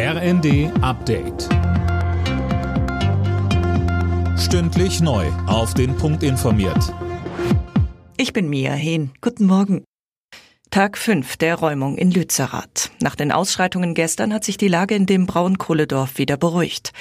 RND Update. Stündlich neu. Auf den Punkt informiert. Ich bin Mia Hehn. Guten Morgen. Tag 5 der Räumung in Lützerath. Nach den Ausschreitungen gestern hat sich die Lage in dem Braunkohledorf wieder beruhigt.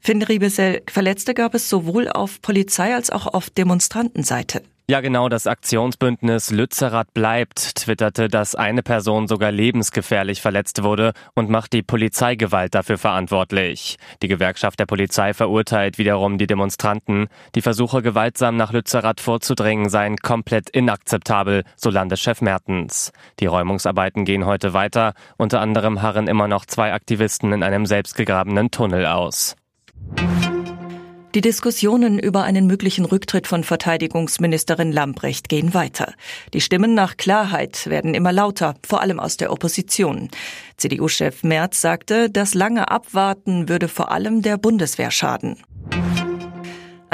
Finn Riebesell, Verletzte gab es sowohl auf Polizei als auch auf Demonstrantenseite. Ja, genau, das Aktionsbündnis Lützerath bleibt, twitterte, dass eine Person sogar lebensgefährlich verletzt wurde und macht die Polizeigewalt dafür verantwortlich. Die Gewerkschaft der Polizei verurteilt wiederum die Demonstranten. Die Versuche, gewaltsam nach Lützerath vorzudringen, seien komplett inakzeptabel, so Landeschef Mertens. Die Räumungsarbeiten gehen heute weiter. Unter anderem harren immer noch zwei Aktivisten in einem selbstgegrabenen Tunnel aus. Die Diskussionen über einen möglichen Rücktritt von Verteidigungsministerin Lambrecht gehen weiter. Die Stimmen nach Klarheit werden immer lauter, vor allem aus der Opposition. CDU-Chef Merz sagte, das lange Abwarten würde vor allem der Bundeswehr schaden.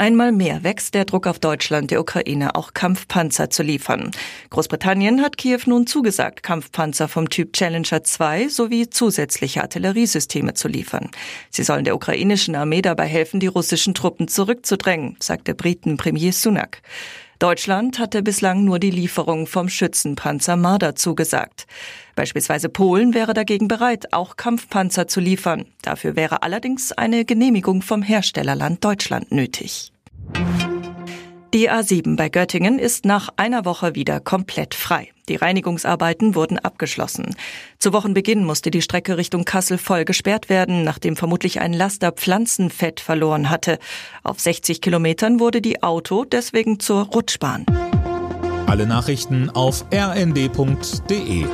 Einmal mehr wächst der Druck auf Deutschland, der Ukraine auch Kampfpanzer zu liefern. Großbritannien hat Kiew nun zugesagt, Kampfpanzer vom Typ Challenger 2 sowie zusätzliche Artilleriesysteme zu liefern. Sie sollen der ukrainischen Armee dabei helfen, die russischen Truppen zurückzudrängen, sagte Briten Premier Sunak. Deutschland hatte bislang nur die Lieferung vom Schützenpanzer Marder zugesagt. Beispielsweise Polen wäre dagegen bereit, auch Kampfpanzer zu liefern. Dafür wäre allerdings eine Genehmigung vom Herstellerland Deutschland nötig. Die A7 bei Göttingen ist nach einer Woche wieder komplett frei. Die Reinigungsarbeiten wurden abgeschlossen. Zu Wochenbeginn musste die Strecke Richtung Kassel voll gesperrt werden, nachdem vermutlich ein Laster Pflanzenfett verloren hatte. Auf 60 Kilometern wurde die Auto deswegen zur Rutschbahn. Alle Nachrichten auf rnd.de